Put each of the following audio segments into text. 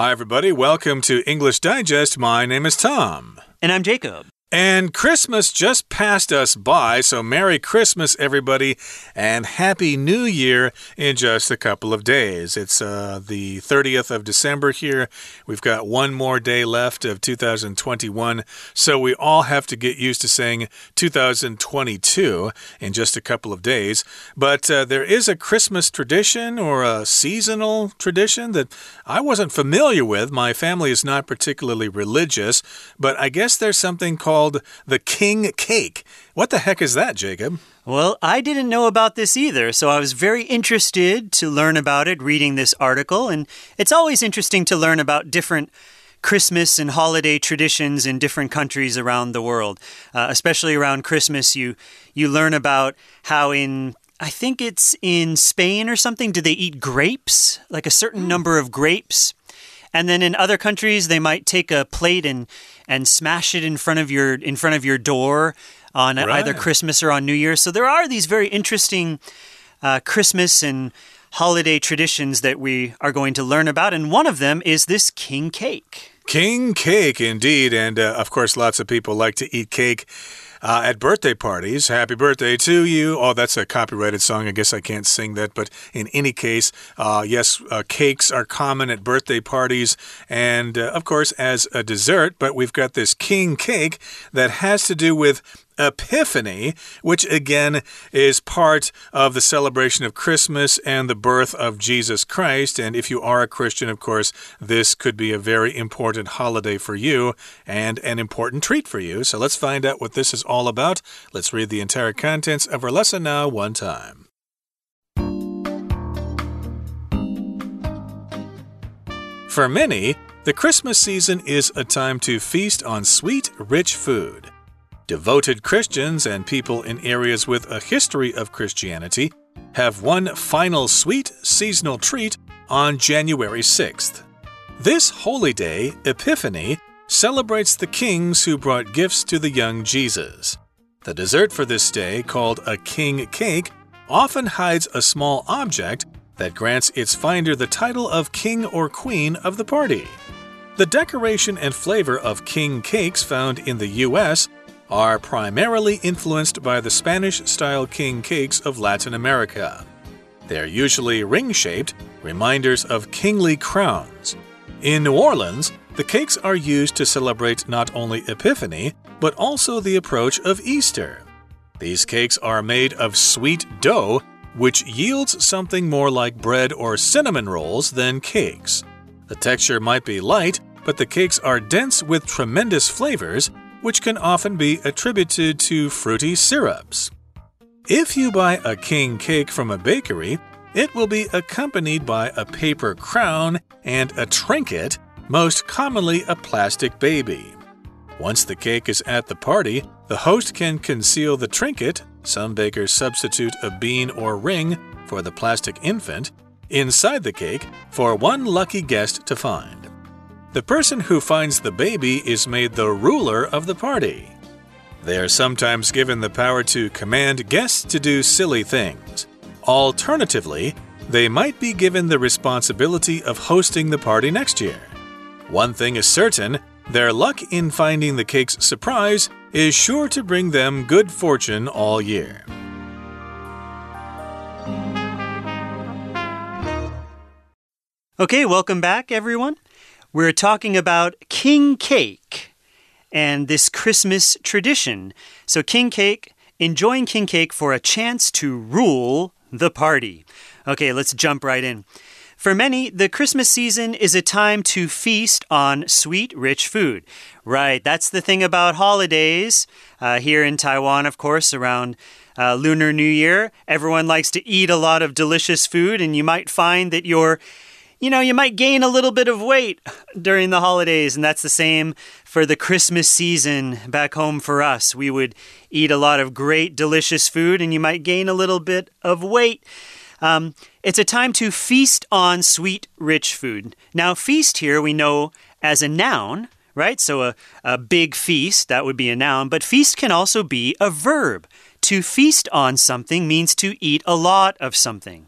Hi, everybody. Welcome to English Digest. My name is Tom. And I'm Jacob. And Christmas just passed us by, so Merry Christmas, everybody, and Happy New Year in just a couple of days. It's uh, the 30th of December here. We've got one more day left of 2021, so we all have to get used to saying 2022 in just a couple of days. But uh, there is a Christmas tradition or a seasonal tradition that I wasn't familiar with. My family is not particularly religious, but I guess there's something called called the King Cake. What the heck is that, Jacob? Well, I didn't know about this either, so I was very interested to learn about it reading this article. And it's always interesting to learn about different. Christmas and holiday traditions in different countries around the world, uh, especially around Christmas. You you learn about how in I think it's in Spain or something. Do they eat grapes? Like a certain mm. number of grapes and then in other countries, they might take a plate and and smash it in front of your in front of your door on right. either Christmas or on New Year. So there are these very interesting uh, Christmas and holiday traditions that we are going to learn about, and one of them is this king cake. King cake, indeed, and uh, of course, lots of people like to eat cake uh, at birthday parties. Happy birthday to you. Oh, that's a copyrighted song. I guess I can't sing that. But in any case, uh, yes, uh, cakes are common at birthday parties. And uh, of course, as a dessert, but we've got this king cake that has to do with Epiphany, which again is part of the celebration of Christmas and the birth of Jesus Christ. And if you are a Christian, of course, this could be a very important holiday for you and an important treat for you. So let's find out what this is all about. Let's read the entire contents of our lesson now, one time. For many, the Christmas season is a time to feast on sweet, rich food. Devoted Christians and people in areas with a history of Christianity have one final sweet seasonal treat on January 6th. This holy day, Epiphany, celebrates the kings who brought gifts to the young Jesus. The dessert for this day, called a king cake, often hides a small object that grants its finder the title of king or queen of the party. The decoration and flavor of king cakes found in the US are primarily influenced by the Spanish style king cakes of Latin America. They're usually ring shaped, reminders of kingly crowns. In New Orleans, the cakes are used to celebrate not only Epiphany, but also the approach of Easter. These cakes are made of sweet dough, which yields something more like bread or cinnamon rolls than cakes. The texture might be light, but the cakes are dense with tremendous flavors which can often be attributed to fruity syrups. If you buy a king cake from a bakery, it will be accompanied by a paper crown and a trinket, most commonly a plastic baby. Once the cake is at the party, the host can conceal the trinket, some bakers substitute a bean or ring for the plastic infant, inside the cake for one lucky guest to find. The person who finds the baby is made the ruler of the party. They are sometimes given the power to command guests to do silly things. Alternatively, they might be given the responsibility of hosting the party next year. One thing is certain their luck in finding the cake's surprise is sure to bring them good fortune all year. Okay, welcome back, everyone. We're talking about king cake and this Christmas tradition. So, king cake, enjoying king cake for a chance to rule the party. Okay, let's jump right in. For many, the Christmas season is a time to feast on sweet, rich food. Right, that's the thing about holidays. Uh, here in Taiwan, of course, around uh, Lunar New Year, everyone likes to eat a lot of delicious food, and you might find that you're you know, you might gain a little bit of weight during the holidays, and that's the same for the Christmas season back home for us. We would eat a lot of great, delicious food, and you might gain a little bit of weight. Um, it's a time to feast on sweet, rich food. Now, feast here we know as a noun, right? So a, a big feast, that would be a noun, but feast can also be a verb. To feast on something means to eat a lot of something.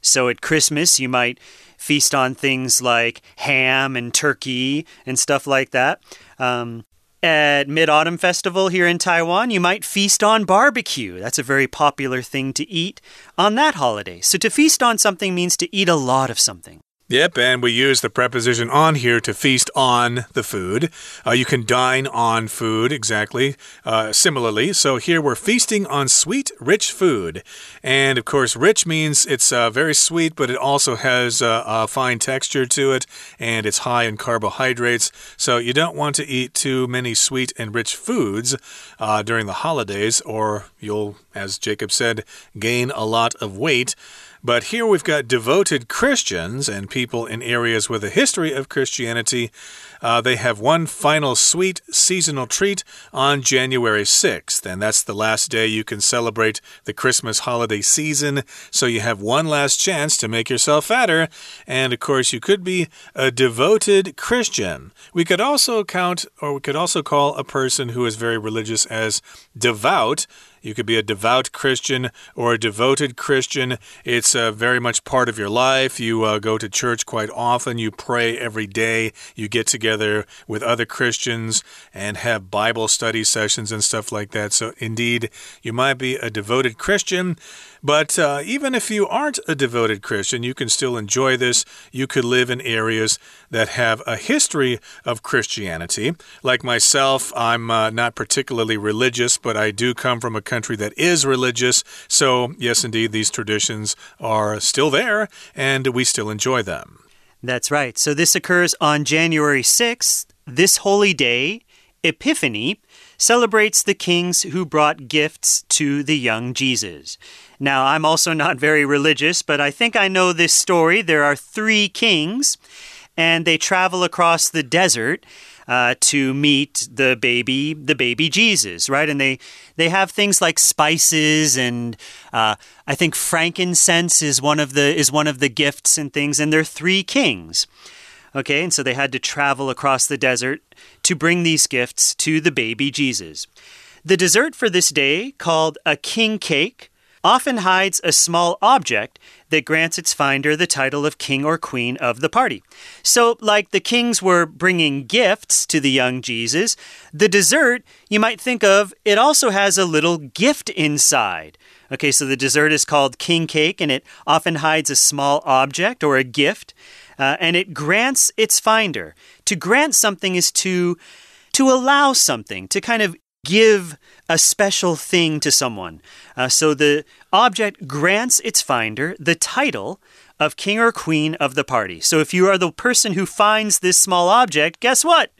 So at Christmas, you might feast on things like ham and turkey and stuff like that. Um, at Mid Autumn Festival here in Taiwan, you might feast on barbecue. That's a very popular thing to eat on that holiday. So to feast on something means to eat a lot of something. Yep, and we use the preposition on here to feast on the food. Uh, you can dine on food, exactly, uh, similarly. So here we're feasting on sweet, rich food. And of course, rich means it's uh, very sweet, but it also has uh, a fine texture to it, and it's high in carbohydrates. So you don't want to eat too many sweet and rich foods uh, during the holidays, or you'll, as Jacob said, gain a lot of weight. But here we've got devoted Christians and people in areas with a history of Christianity. Uh, they have one final sweet seasonal treat on January 6th, and that's the last day you can celebrate the Christmas holiday season. So you have one last chance to make yourself fatter. And of course, you could be a devoted Christian. We could also count, or we could also call a person who is very religious as devout. You could be a devout Christian or a devoted Christian. It's uh, very much part of your life. You uh, go to church quite often. You pray every day. You get together with other Christians and have Bible study sessions and stuff like that. So, indeed, you might be a devoted Christian. But uh, even if you aren't a devoted Christian, you can still enjoy this. You could live in areas that have a history of Christianity. Like myself, I'm uh, not particularly religious, but I do come from a country that is religious. So, yes, indeed, these traditions are still there and we still enjoy them. That's right. So, this occurs on January 6th, this holy day, Epiphany celebrates the kings who brought gifts to the young Jesus. Now, I'm also not very religious, but I think I know this story. There are three kings, and they travel across the desert. Uh, to meet the baby, the baby Jesus, right? And they they have things like spices, and uh, I think frankincense is one of the is one of the gifts and things. And they're three kings, okay? And so they had to travel across the desert to bring these gifts to the baby Jesus. The dessert for this day, called a king cake, often hides a small object that grants its finder the title of king or queen of the party. So, like the kings were bringing gifts to the young Jesus, the dessert, you might think of, it also has a little gift inside. Okay, so the dessert is called king cake and it often hides a small object or a gift. Uh, and it grants its finder. To grant something is to to allow something, to kind of give a special thing to someone. Uh, so the object grants its finder the title of king or queen of the party. So if you are the person who finds this small object, guess what?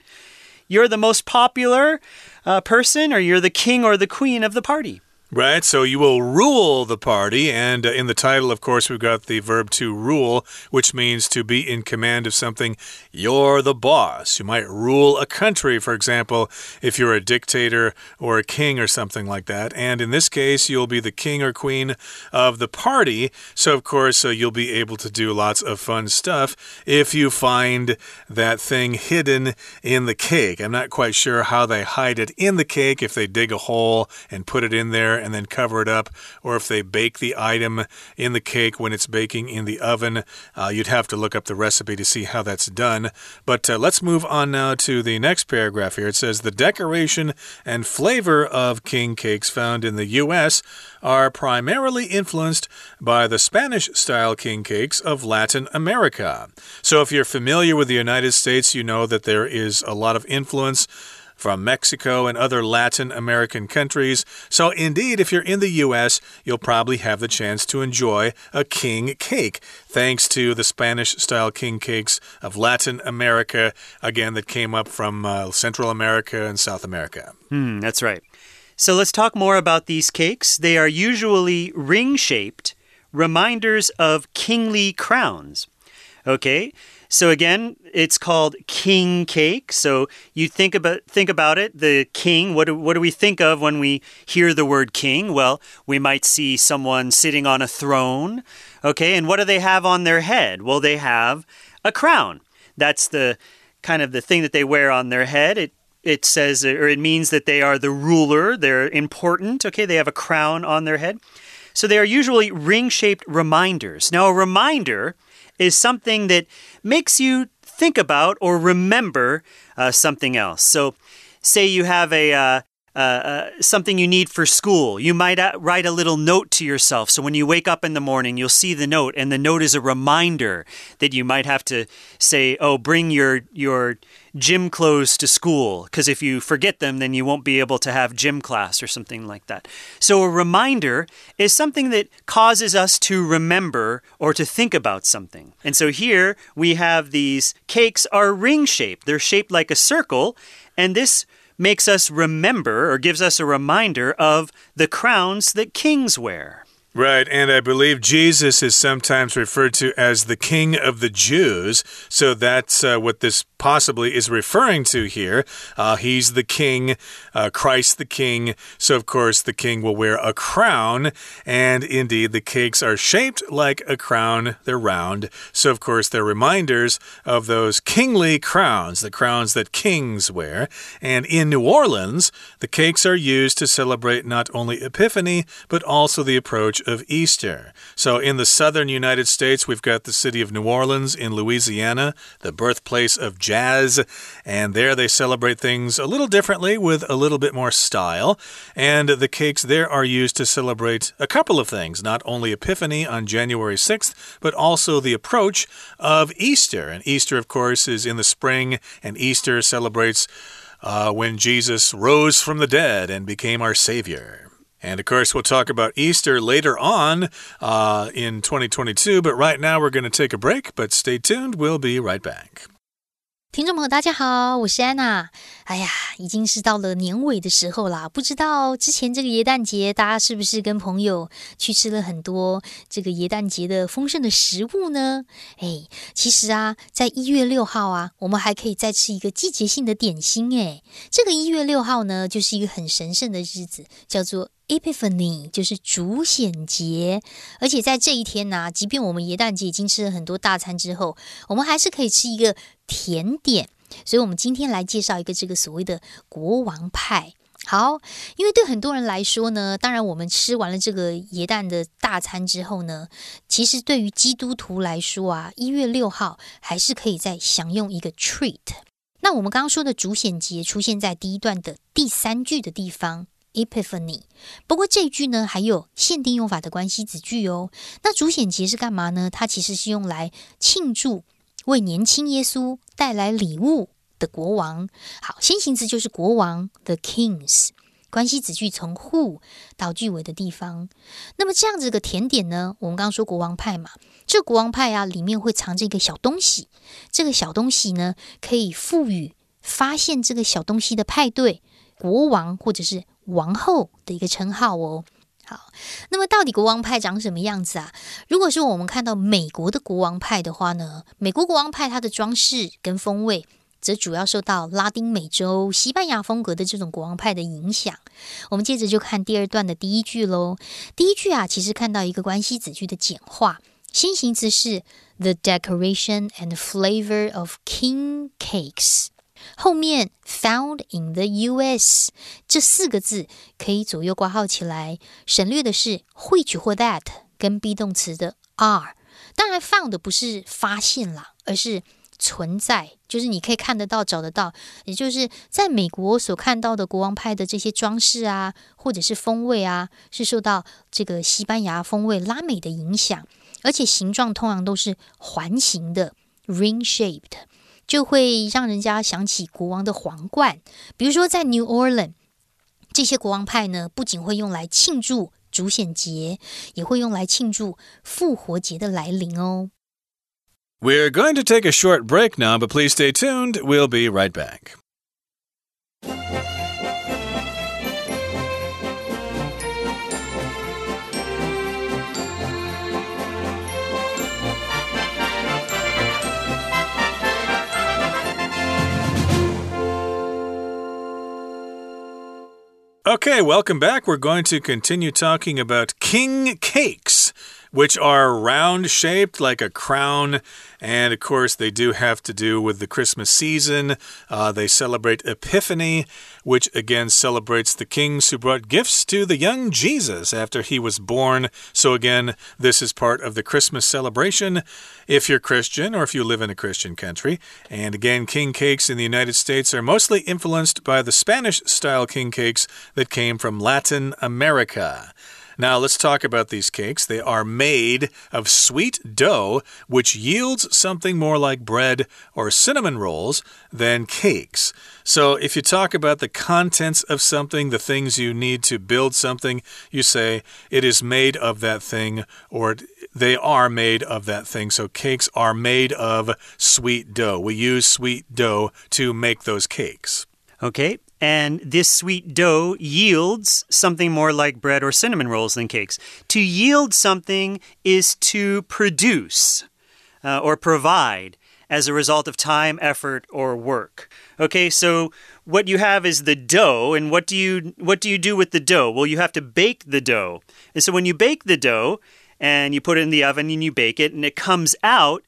You're the most popular uh, person, or you're the king or the queen of the party. Right, so you will rule the party, and uh, in the title, of course, we've got the verb to rule, which means to be in command of something. You're the boss. You might rule a country, for example, if you're a dictator or a king or something like that. And in this case, you'll be the king or queen of the party. So, of course, uh, you'll be able to do lots of fun stuff if you find that thing hidden in the cake. I'm not quite sure how they hide it in the cake, if they dig a hole and put it in there and then cover it up, or if they bake the item in the cake when it's baking in the oven. Uh, you'd have to look up the recipe to see how that's done. But uh, let's move on now to the next paragraph here. It says the decoration and flavor of king cakes found in the U.S. are primarily influenced by the Spanish style king cakes of Latin America. So if you're familiar with the United States, you know that there is a lot of influence from Mexico and other Latin American countries. So, indeed, if you're in the U.S., you'll probably have the chance to enjoy a king cake, thanks to the Spanish style king cakes of Latin America, again, that came up from uh, Central America and South America. Hmm, that's right. So, let's talk more about these cakes. They are usually ring shaped, reminders of kingly crowns. Okay, so again, it's called king cake. So you think about think about it. The king. What do, what do we think of when we hear the word king? Well, we might see someone sitting on a throne. Okay, and what do they have on their head? Well, they have a crown. That's the kind of the thing that they wear on their head. It it says or it means that they are the ruler. They're important. Okay, they have a crown on their head. So they are usually ring shaped reminders. Now, a reminder is something that makes you think about or remember uh, something else. So, say you have a uh, uh, uh, something you need for school. You might uh, write a little note to yourself. So when you wake up in the morning, you'll see the note, and the note is a reminder that you might have to say, "Oh, bring your your gym clothes to school." Because if you forget them, then you won't be able to have gym class or something like that. So a reminder is something that causes us to remember or to think about something. And so here we have these cakes are ring shaped. They're shaped like a circle, and this makes us remember or gives us a reminder of the crowns that kings wear. Right, and I believe Jesus is sometimes referred to as the King of the Jews. So that's uh, what this possibly is referring to here. Uh, he's the King, uh, Christ the King. So, of course, the King will wear a crown. And indeed, the cakes are shaped like a crown, they're round. So, of course, they're reminders of those kingly crowns, the crowns that kings wear. And in New Orleans, the cakes are used to celebrate not only Epiphany, but also the approach of Easter. So, in the southern United States, we've got the city of New Orleans in Louisiana, the birthplace of jazz, and there they celebrate things a little differently with a little bit more style. And the cakes there are used to celebrate a couple of things not only Epiphany on January 6th, but also the approach of Easter. And Easter, of course, is in the spring, and Easter celebrates. Uh, when Jesus rose from the dead and became our Savior. And of course, we'll talk about Easter later on uh, in 2022, but right now we're going to take a break. But stay tuned, we'll be right back. 听众朋友，大家好，我是安娜。 哎呀，已经是到了年尾的时候啦，不知道之前这个耶诞节，大家是不是跟朋友去吃了很多这个耶诞节的丰盛的食物呢？哎，其实啊，在一月六号啊，我们还可以再吃一个季节性的点心。哎，这个一月六号呢，就是一个很神圣的日子，叫做。Epiphany 就是主显节，而且在这一天呢，即便我们耶诞节已经吃了很多大餐之后，我们还是可以吃一个甜点。所以，我们今天来介绍一个这个所谓的国王派。好，因为对很多人来说呢，当然我们吃完了这个耶诞的大餐之后呢，其实对于基督徒来说啊，一月六号还是可以再享用一个 treat。那我们刚刚说的主显节出现在第一段的第三句的地方。Epiphany，不过这句呢还有限定用法的关系子句哦。那主显节是干嘛呢？它其实是用来庆祝为年轻耶稣带来礼物的国王。好，先行词就是国王，the kings。关系子句从 who 到句尾的地方。那么这样子个甜点呢？我们刚刚说国王派嘛，这国王派啊里面会藏着一个小东西。这个小东西呢可以赋予发现这个小东西的派对国王或者是。王后的一个称号哦。好，那么到底国王派长什么样子啊？如果说我们看到美国的国王派的话呢，美国国王派它的装饰跟风味，则主要受到拉丁美洲、西班牙风格的这种国王派的影响。我们接着就看第二段的第一句喽。第一句啊，其实看到一个关系子句的简化，先行词是 the decoration and flavor of king cakes。后面 found in the U.S. 这四个字可以左右挂号起来，省略的是 which 或 that 跟 be 动词的 are。当然，found 不是发现啦，而是存在，就是你可以看得到、找得到。也就是在美国所看到的国王派的这些装饰啊，或者是风味啊，是受到这个西班牙风味拉美的影响，而且形状通常都是环形的 ring shaped。就会让人家想起国王的皇冠。比如说，在 New Orleans，这些国王派呢，不仅会用来庆祝主显节，也会用来庆祝复活节的来临哦。We're going to take a short break now, but please stay tuned. We'll be right back. Okay, welcome back. We're going to continue talking about king cakes. Which are round shaped like a crown. And of course, they do have to do with the Christmas season. Uh, they celebrate Epiphany, which again celebrates the kings who brought gifts to the young Jesus after he was born. So, again, this is part of the Christmas celebration if you're Christian or if you live in a Christian country. And again, king cakes in the United States are mostly influenced by the Spanish style king cakes that came from Latin America. Now, let's talk about these cakes. They are made of sweet dough, which yields something more like bread or cinnamon rolls than cakes. So, if you talk about the contents of something, the things you need to build something, you say it is made of that thing or they are made of that thing. So, cakes are made of sweet dough. We use sweet dough to make those cakes. Okay, and this sweet dough yields something more like bread or cinnamon rolls than cakes. To yield something is to produce uh, or provide as a result of time, effort, or work. Okay, so what you have is the dough, and what do you what do you do with the dough? Well, you have to bake the dough. And so when you bake the dough and you put it in the oven and you bake it and it comes out,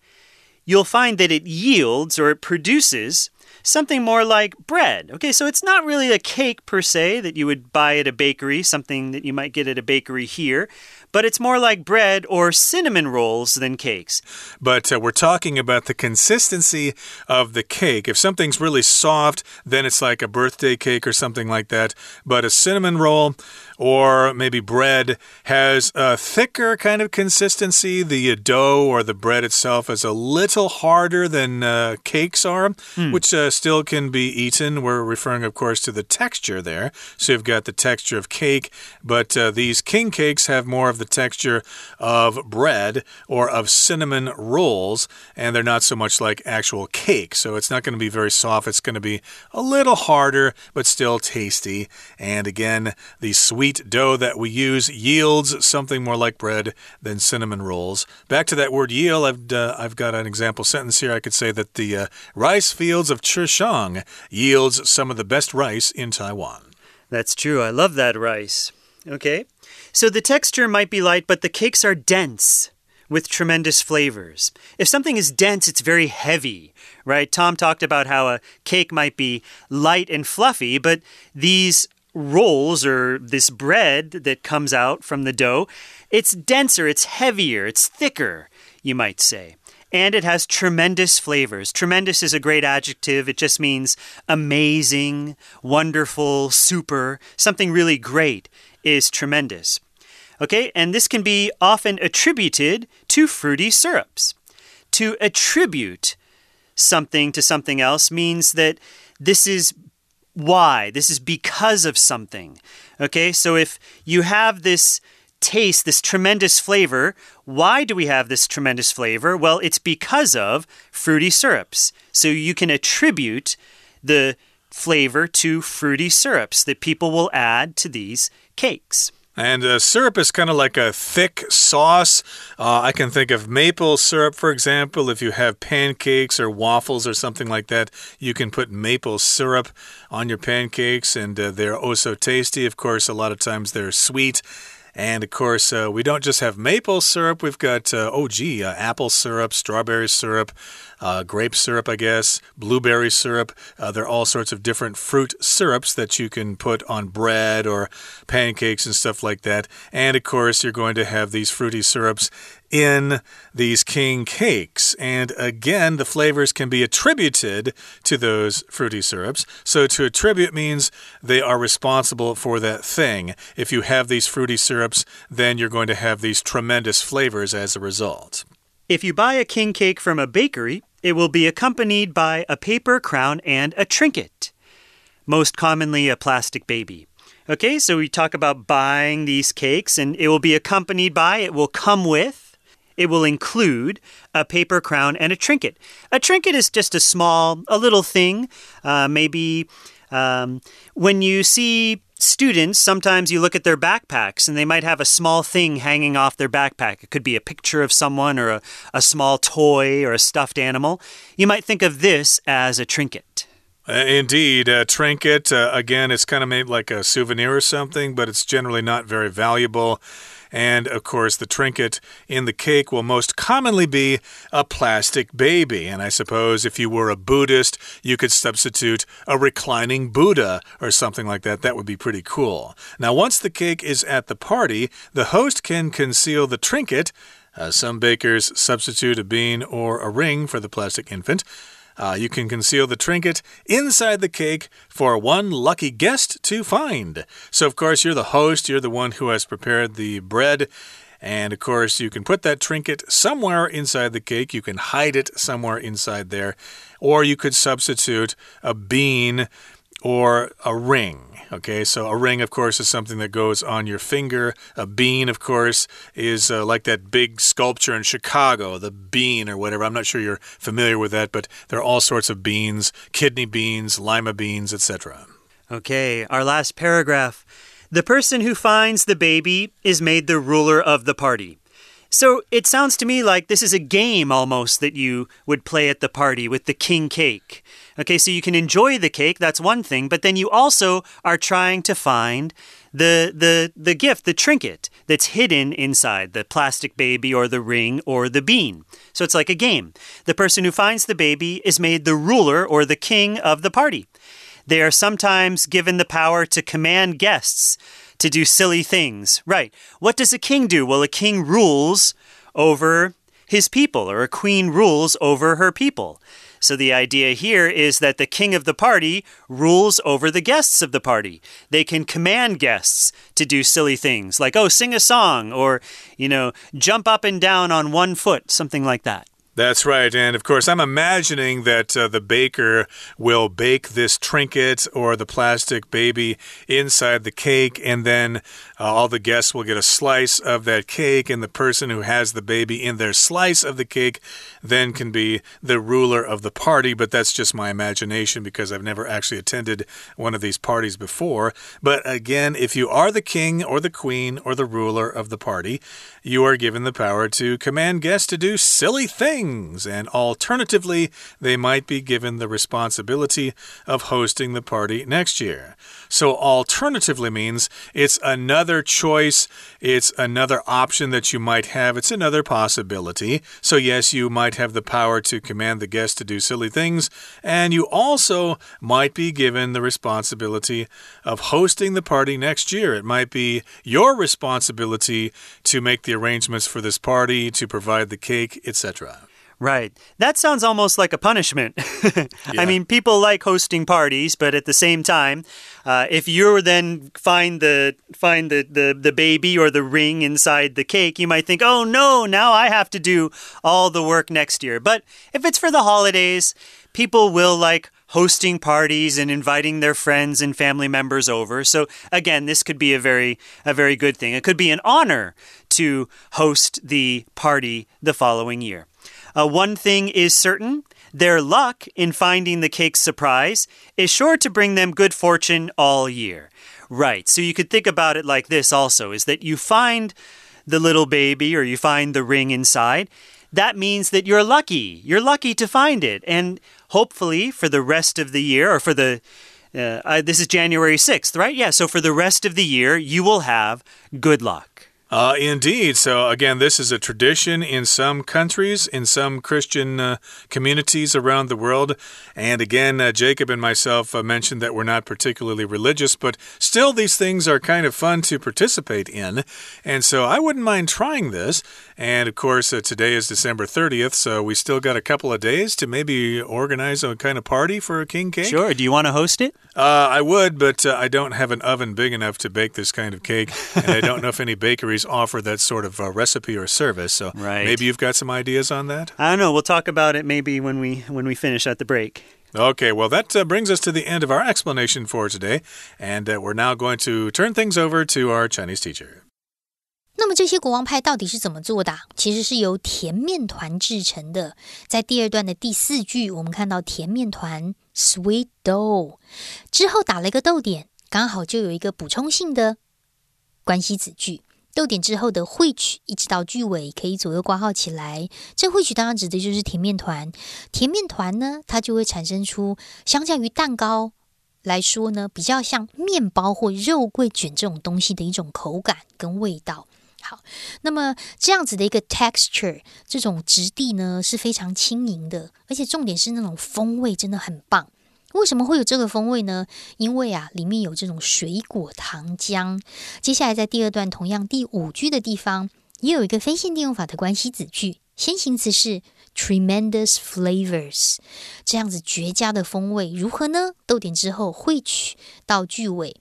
you'll find that it yields or it produces something more like bread. Okay, so it's not really a cake per se that you would buy at a bakery, something that you might get at a bakery here, but it's more like bread or cinnamon rolls than cakes. But uh, we're talking about the consistency of the cake. If something's really soft, then it's like a birthday cake or something like that. But a cinnamon roll, or maybe bread has a thicker kind of consistency. The dough or the bread itself is a little harder than uh, cakes are, mm. which uh, still can be eaten. We're referring, of course, to the texture there. So you've got the texture of cake, but uh, these king cakes have more of the texture of bread or of cinnamon rolls, and they're not so much like actual cake. So it's not going to be very soft. It's going to be a little harder, but still tasty. And again, the sweet wheat dough that we use yields something more like bread than cinnamon rolls. Back to that word yield, I've, uh, I've got an example sentence here. I could say that the uh, rice fields of Chishang yields some of the best rice in Taiwan. That's true. I love that rice. Okay. So the texture might be light, but the cakes are dense with tremendous flavors. If something is dense, it's very heavy, right? Tom talked about how a cake might be light and fluffy, but these rolls or this bread that comes out from the dough, it's denser, it's heavier, it's thicker, you might say. And it has tremendous flavors. Tremendous is a great adjective. It just means amazing, wonderful, super. Something really great is tremendous. Okay, and this can be often attributed to fruity syrups. To attribute something to something else means that this is why. This is because of something. Okay, so if you have this taste, this tremendous flavor, why do we have this tremendous flavor? Well, it's because of fruity syrups. So you can attribute the flavor to fruity syrups that people will add to these cakes. And uh, syrup is kind of like a thick sauce. Uh, I can think of maple syrup, for example. If you have pancakes or waffles or something like that, you can put maple syrup on your pancakes, and uh, they're oh so tasty. Of course, a lot of times they're sweet. And of course, uh, we don't just have maple syrup, we've got, uh, oh, gee, uh, apple syrup, strawberry syrup, uh, grape syrup, I guess, blueberry syrup. Uh, there are all sorts of different fruit syrups that you can put on bread or pancakes and stuff like that. And of course, you're going to have these fruity syrups in these king cakes. And again, the flavors can be attributed to those fruity syrups. So to attribute means they are responsible for that thing. If you have these fruity syrups, then you're going to have these tremendous flavors as a result. If you buy a king cake from a bakery, it will be accompanied by a paper crown and a trinket, most commonly a plastic baby. Okay, so we talk about buying these cakes, and it will be accompanied by, it will come with, it will include a paper crown and a trinket. A trinket is just a small, a little thing. Uh, maybe um, when you see students, sometimes you look at their backpacks and they might have a small thing hanging off their backpack. It could be a picture of someone or a, a small toy or a stuffed animal. You might think of this as a trinket. Uh, indeed, a trinket, uh, again, it's kind of made like a souvenir or something, but it's generally not very valuable. And of course, the trinket in the cake will most commonly be a plastic baby. And I suppose if you were a Buddhist, you could substitute a reclining Buddha or something like that. That would be pretty cool. Now, once the cake is at the party, the host can conceal the trinket. Uh, some bakers substitute a bean or a ring for the plastic infant. Uh, you can conceal the trinket inside the cake for one lucky guest to find. So, of course, you're the host, you're the one who has prepared the bread. And of course, you can put that trinket somewhere inside the cake. You can hide it somewhere inside there. Or you could substitute a bean or a ring. Okay, so a ring, of course, is something that goes on your finger. A bean, of course, is uh, like that big sculpture in Chicago, the bean or whatever. I'm not sure you're familiar with that, but there are all sorts of beans kidney beans, lima beans, etc. Okay, our last paragraph. The person who finds the baby is made the ruler of the party. So it sounds to me like this is a game almost that you would play at the party with the king cake. Okay, so you can enjoy the cake, that's one thing, but then you also are trying to find the the the gift, the trinket that's hidden inside the plastic baby or the ring or the bean. So it's like a game. The person who finds the baby is made the ruler or the king of the party. They are sometimes given the power to command guests to do silly things. Right. What does a king do? Well, a king rules over his people, or a queen rules over her people. So the idea here is that the king of the party rules over the guests of the party. They can command guests to do silly things like, oh, sing a song, or, you know, jump up and down on one foot, something like that. That's right. And of course, I'm imagining that uh, the baker will bake this trinket or the plastic baby inside the cake, and then uh, all the guests will get a slice of that cake, and the person who has the baby in their slice of the cake then can be the ruler of the party. But that's just my imagination because I've never actually attended one of these parties before. But again, if you are the king or the queen or the ruler of the party, you are given the power to command guests to do silly things things, and alternatively, they might be given the responsibility of hosting the party next year. So, alternatively means it's another choice, it's another option that you might have, it's another possibility. So, yes, you might have the power to command the guests to do silly things, and you also might be given the responsibility of hosting the party next year. It might be your responsibility to make the arrangements for this party, to provide the cake, etc. Right. That sounds almost like a punishment. yeah. I mean, people like hosting parties, but at the same time, uh, if you then find the find the, the the baby or the ring inside the cake, you might think, "Oh no, now I have to do all the work next year." But if it's for the holidays, people will like hosting parties and inviting their friends and family members over. So again, this could be a very a very good thing. It could be an honor to host the party the following year. Uh, one thing is certain their luck in finding the cake's surprise is sure to bring them good fortune all year. Right, so you could think about it like this also is that you find the little baby or you find the ring inside. That means that you're lucky. You're lucky to find it. And hopefully, for the rest of the year, or for the uh, uh, this is January 6th, right? Yeah, so for the rest of the year, you will have good luck. Uh, indeed. So, again, this is a tradition in some countries, in some Christian uh, communities around the world. And again, uh, Jacob and myself uh, mentioned that we're not particularly religious, but still, these things are kind of fun to participate in. And so, I wouldn't mind trying this. And of course, uh, today is December 30th, so we still got a couple of days to maybe organize a kind of party for a king cake. Sure. Do you want to host it? Uh, I would, but I don't have an oven big enough to bake this kind of cake. And I don't know if any bakeries offer that sort of uh, recipe or service. So right. maybe you've got some ideas on that. I don't know. We'll talk about it maybe when we when we finish at the break. Okay, well, that uh, brings us to the end of our explanation for today, and uh, we're now going to turn things over to our Chinese teacher. 那么这些国王派到底是怎么做的？其实是由甜面团制成的。在第二段的第四句，我们看到甜面团 （sweet dough） 之后打了一个逗点，刚好就有一个补充性的关系子句。 逗点之后的汇取，一直到句尾可以左右挂号起来。这汇取当然指的就是甜面团。甜面团呢，它就会产生出相较于蛋糕来说呢，比较像面包或肉桂卷这种东西的一种口感跟味道。好，那么这样子的一个 texture，这种质地呢是非常轻盈的，而且重点是那种风味真的很棒。为什么会有这个风味呢？因为啊，里面有这种水果糖浆。接下来在第二段同样第五句的地方，也有一个非限定用法的关系子句，先行词是 tremendous flavors，这样子绝佳的风味如何呢？逗点之后汇取到句尾，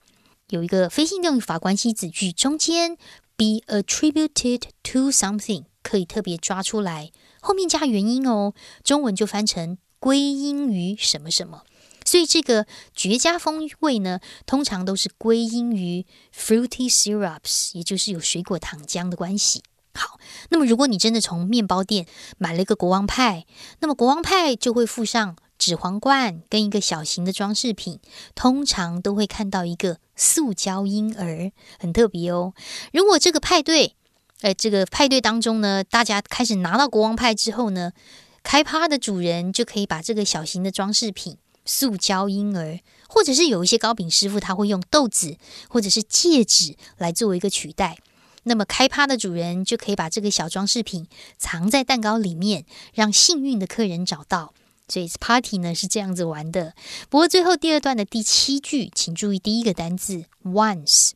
有一个非限定用法关系子句中间 be attributed to something，可以特别抓出来，后面加原因哦。中文就翻成归因于什么什么。所以这个绝佳风味呢，通常都是归因于 fruity syrups，也就是有水果糖浆的关系。好，那么如果你真的从面包店买了一个国王派，那么国王派就会附上纸皇冠跟一个小型的装饰品，通常都会看到一个塑胶婴儿，很特别哦。如果这个派对，呃，这个派对当中呢，大家开始拿到国王派之后呢，开趴的主人就可以把这个小型的装饰品。塑胶婴儿，或者是有一些糕饼师傅，他会用豆子或者是戒指来作为一个取代。那么开趴的主人就可以把这个小装饰品藏在蛋糕里面，让幸运的客人找到。所以 party 呢是这样子玩的。不过最后第二段的第七句，请注意第一个单字 once。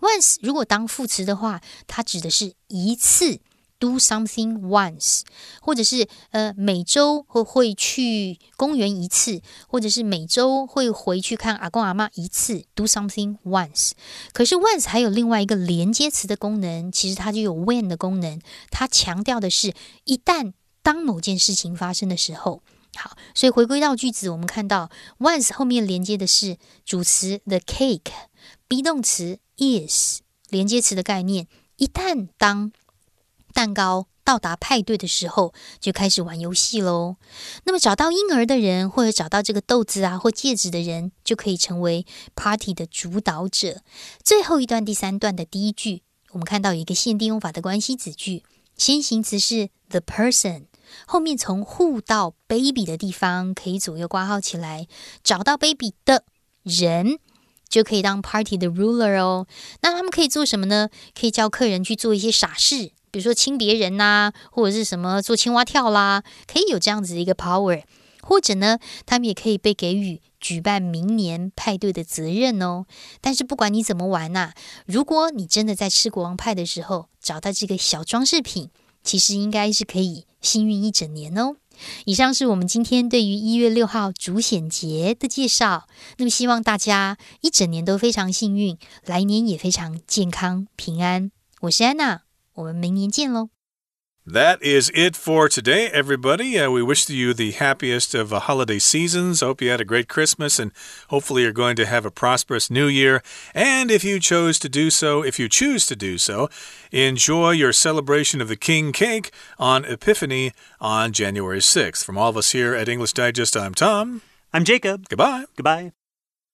once 如果当副词的话，它指的是一次。Do something once，或者是呃每周会会去公园一次，或者是每周会回去看阿公阿妈一次。Do something once，可是 once 还有另外一个连接词的功能，其实它就有 when 的功能，它强调的是一旦当某件事情发生的时候。好，所以回归到句子，我们看到 once 后面连接的是主词 the cake，be 动词 is，连接词的概念，一旦当。蛋糕到达派对的时候，就开始玩游戏喽。那么找到婴儿的人，或者找到这个豆子啊或戒指的人，就可以成为 party 的主导者。最后一段第三段的第一句，我们看到有一个限定用法的关系子句，先行词是 the person，后面从 who 到 baby 的地方可以左右挂号起来，找到 baby 的人就可以当 party 的 ruler 哦。那他们可以做什么呢？可以叫客人去做一些傻事。比如说亲别人呐，或者是什么做青蛙跳啦，可以有这样子的一个 power，或者呢，他们也可以被给予举办明年派对的责任哦。但是不管你怎么玩呐，如果你真的在吃国王派的时候找到这个小装饰品，其实应该是可以幸运一整年哦。以上是我们今天对于一月六号主显节的介绍。那么希望大家一整年都非常幸运，来年也非常健康平安。我是安娜。我们明年见喽。That is it for today, everybody. Uh, we wish you the happiest of uh, holiday seasons. Hope you had a great Christmas and hopefully you're going to have a prosperous new year. And if you chose to do so, if you choose to do so, enjoy your celebration of the King Cake on Epiphany on January 6th. From all of us here at English Digest, I'm Tom. I'm Jacob. Goodbye. Goodbye.